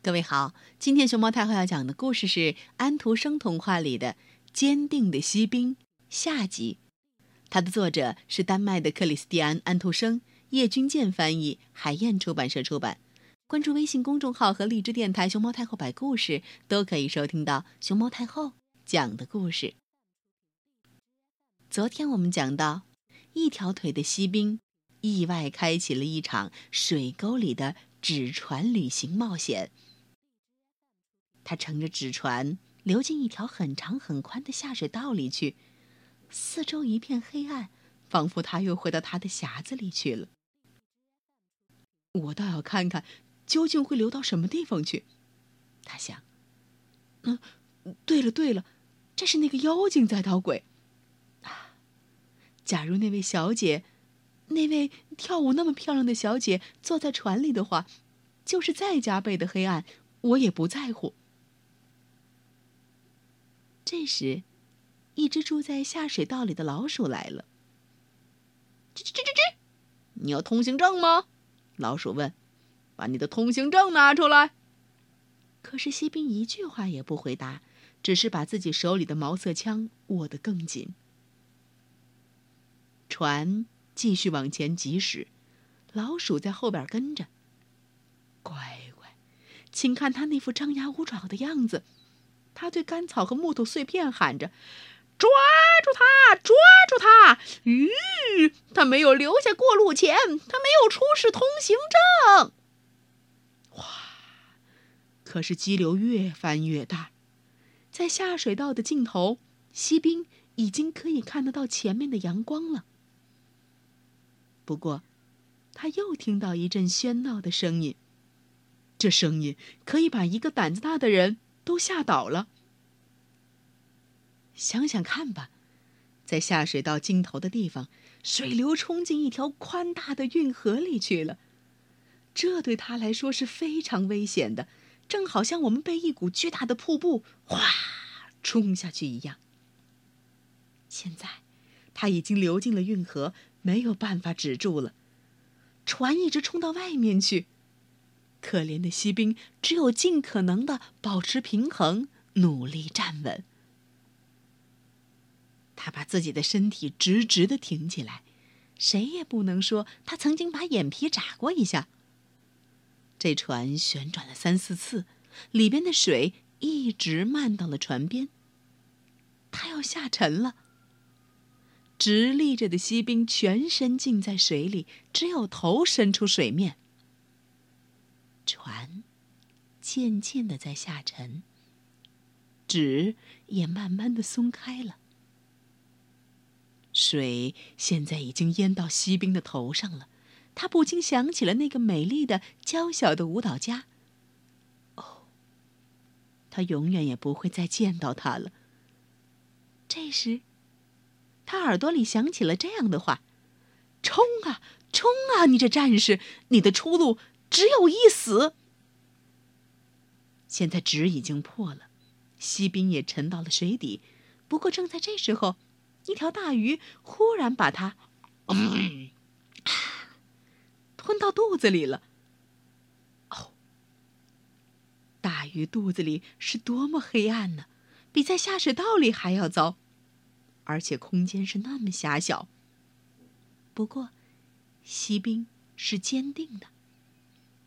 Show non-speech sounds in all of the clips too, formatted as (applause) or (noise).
各位好，今天熊猫太后要讲的故事是安徒生童话里的《坚定的锡兵》下集。它的作者是丹麦的克里斯蒂安·安徒生，叶君健翻译，海燕出版社出版。关注微信公众号和荔枝电台“熊猫太后摆故事”，都可以收听到熊猫太后讲的故事。昨天我们讲到，一条腿的锡兵意外开启了一场水沟里的纸船旅行冒险。他乘着纸船流进一条很长很宽的下水道里去，四周一片黑暗，仿佛他又回到他的匣子里去了。我倒要看看，究竟会流到什么地方去。他想。嗯，对了对了，这是那个妖精在捣鬼。啊，假如那位小姐，那位跳舞那么漂亮的小姐坐在船里的话，就是再加倍的黑暗，我也不在乎。这时，一只住在下水道里的老鼠来了。吱吱吱吱吱，你有通行证吗？老鼠问。把你的通行证拿出来。可是锡兵一句话也不回答，只是把自己手里的毛瑟枪握得更紧。船继续往前疾驶，老鼠在后边跟着。乖乖，请看他那副张牙舞爪的样子。他对干草和木头碎片喊着：“抓住他！抓住他！”吁，他没有留下过路钱，他没有出示通行证。哇！可是激流越翻越大，在下水道的尽头，锡兵已经可以看得到前面的阳光了。不过，他又听到一阵喧闹的声音，这声音可以把一个胆子大的人。都吓倒了。想想看吧，在下水道尽头的地方，水流冲进一条宽大的运河里去了。这对他来说是非常危险的，正好像我们被一股巨大的瀑布哗冲下去一样。现在，他已经流进了运河，没有办法止住了，船一直冲到外面去。可怜的锡兵只有尽可能的保持平衡，努力站稳。他把自己的身体直直的挺起来，谁也不能说他曾经把眼皮眨过一下。这船旋转了三四次，里边的水一直漫到了船边。他要下沉了。直立着的锡兵全身浸在水里，只有头伸出水面。船渐渐的在下沉，纸也慢慢的松开了。水现在已经淹到锡兵的头上了，他不禁想起了那个美丽的、娇小的舞蹈家。哦，他永远也不会再见到他了。这时，他耳朵里响起了这样的话：“冲啊，冲啊！你这战士，你的出路。”只有一死。现在纸已经破了，锡兵也沉到了水底。不过正在这时候，一条大鱼忽然把它 (sniffs) 吞到肚子里了。哦，大鱼肚子里是多么黑暗呢？比在下水道里还要糟，而且空间是那么狭小。不过，锡兵是坚定的。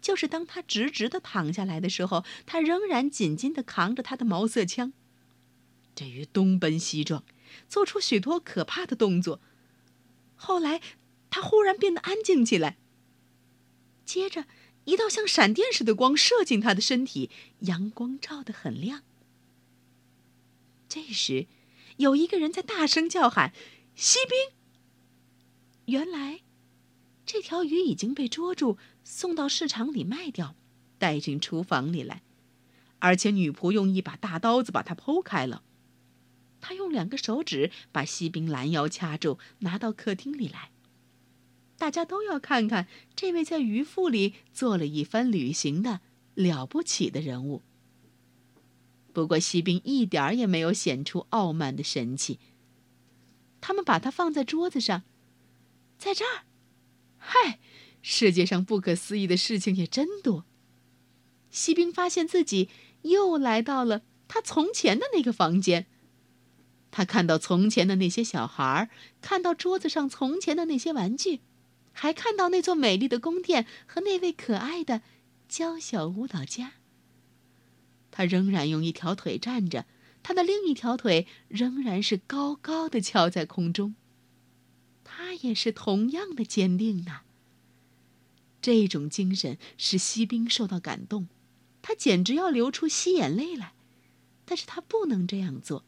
就是当他直直的躺下来的时候，他仍然紧紧的扛着他的毛瑟枪。这鱼东奔西撞，做出许多可怕的动作。后来，他忽然变得安静起来。接着，一道像闪电似的光射进他的身体，阳光照得很亮。这时，有一个人在大声叫喊：“锡兵！”原来。这条鱼已经被捉住，送到市场里卖掉，带进厨房里来，而且女仆用一把大刀子把它剖开了。他用两个手指把锡兵拦腰掐住，拿到客厅里来。大家都要看看这位在鱼腹里做了一番旅行的了不起的人物。不过锡兵一点儿也没有显出傲慢的神气。他们把它放在桌子上，在这儿。嗨，世界上不可思议的事情也真多。锡兵发现自己又来到了他从前的那个房间。他看到从前的那些小孩，看到桌子上从前的那些玩具，还看到那座美丽的宫殿和那位可爱的娇小舞蹈家。他仍然用一条腿站着，他的另一条腿仍然是高高的翘在空中。也是同样的坚定呐。这种精神使锡兵受到感动，他简直要流出稀眼泪来，但是他不能这样做。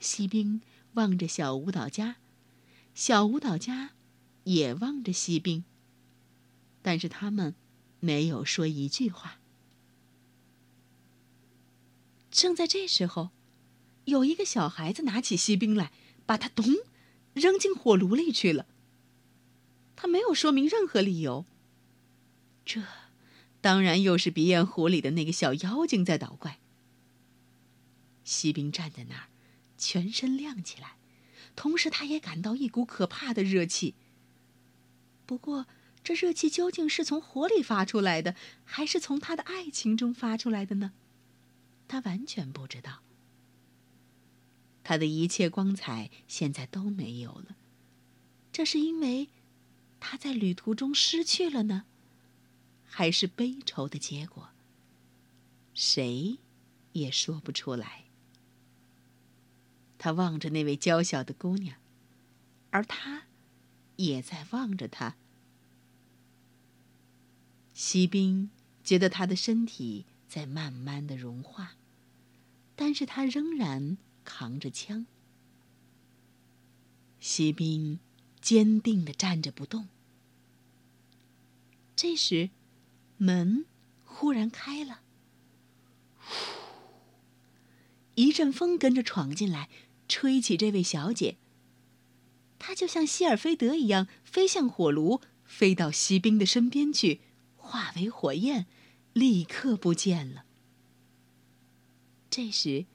锡兵望着小舞蹈家，小舞蹈家也望着锡兵。但是他们没有说一句话。正在这时候，有一个小孩子拿起锡兵来，把他咚扔进火炉里去了。他没有说明任何理由。这，当然又是鼻烟壶里的那个小妖精在捣怪。锡兵站在那儿。全身亮起来，同时他也感到一股可怕的热气。不过，这热气究竟是从火里发出来的，还是从他的爱情中发出来的呢？他完全不知道。他的一切光彩现在都没有了，这是因为他在旅途中失去了呢，还是悲愁的结果？谁也说不出来。他望着那位娇小的姑娘，而她也在望着他。锡兵觉得他的身体在慢慢的融化，但是他仍然扛着枪。锡兵坚定的站着不动。这时，门忽然开了，一阵风跟着闯进来。吹起这位小姐，她就像希尔菲德一样飞向火炉，飞到锡兵的身边去，化为火焰，立刻不见了。这时，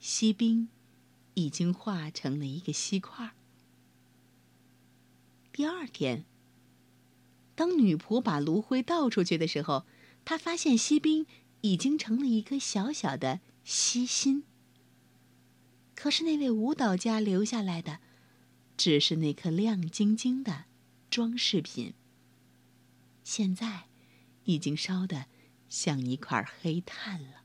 锡兵已经化成了一个锡块。第二天，当女仆把炉灰倒出去的时候，她发现锡兵已经成了一颗小小的锡心。可是那位舞蹈家留下来的，只是那颗亮晶晶的装饰品。现在，已经烧得像一块黑炭了。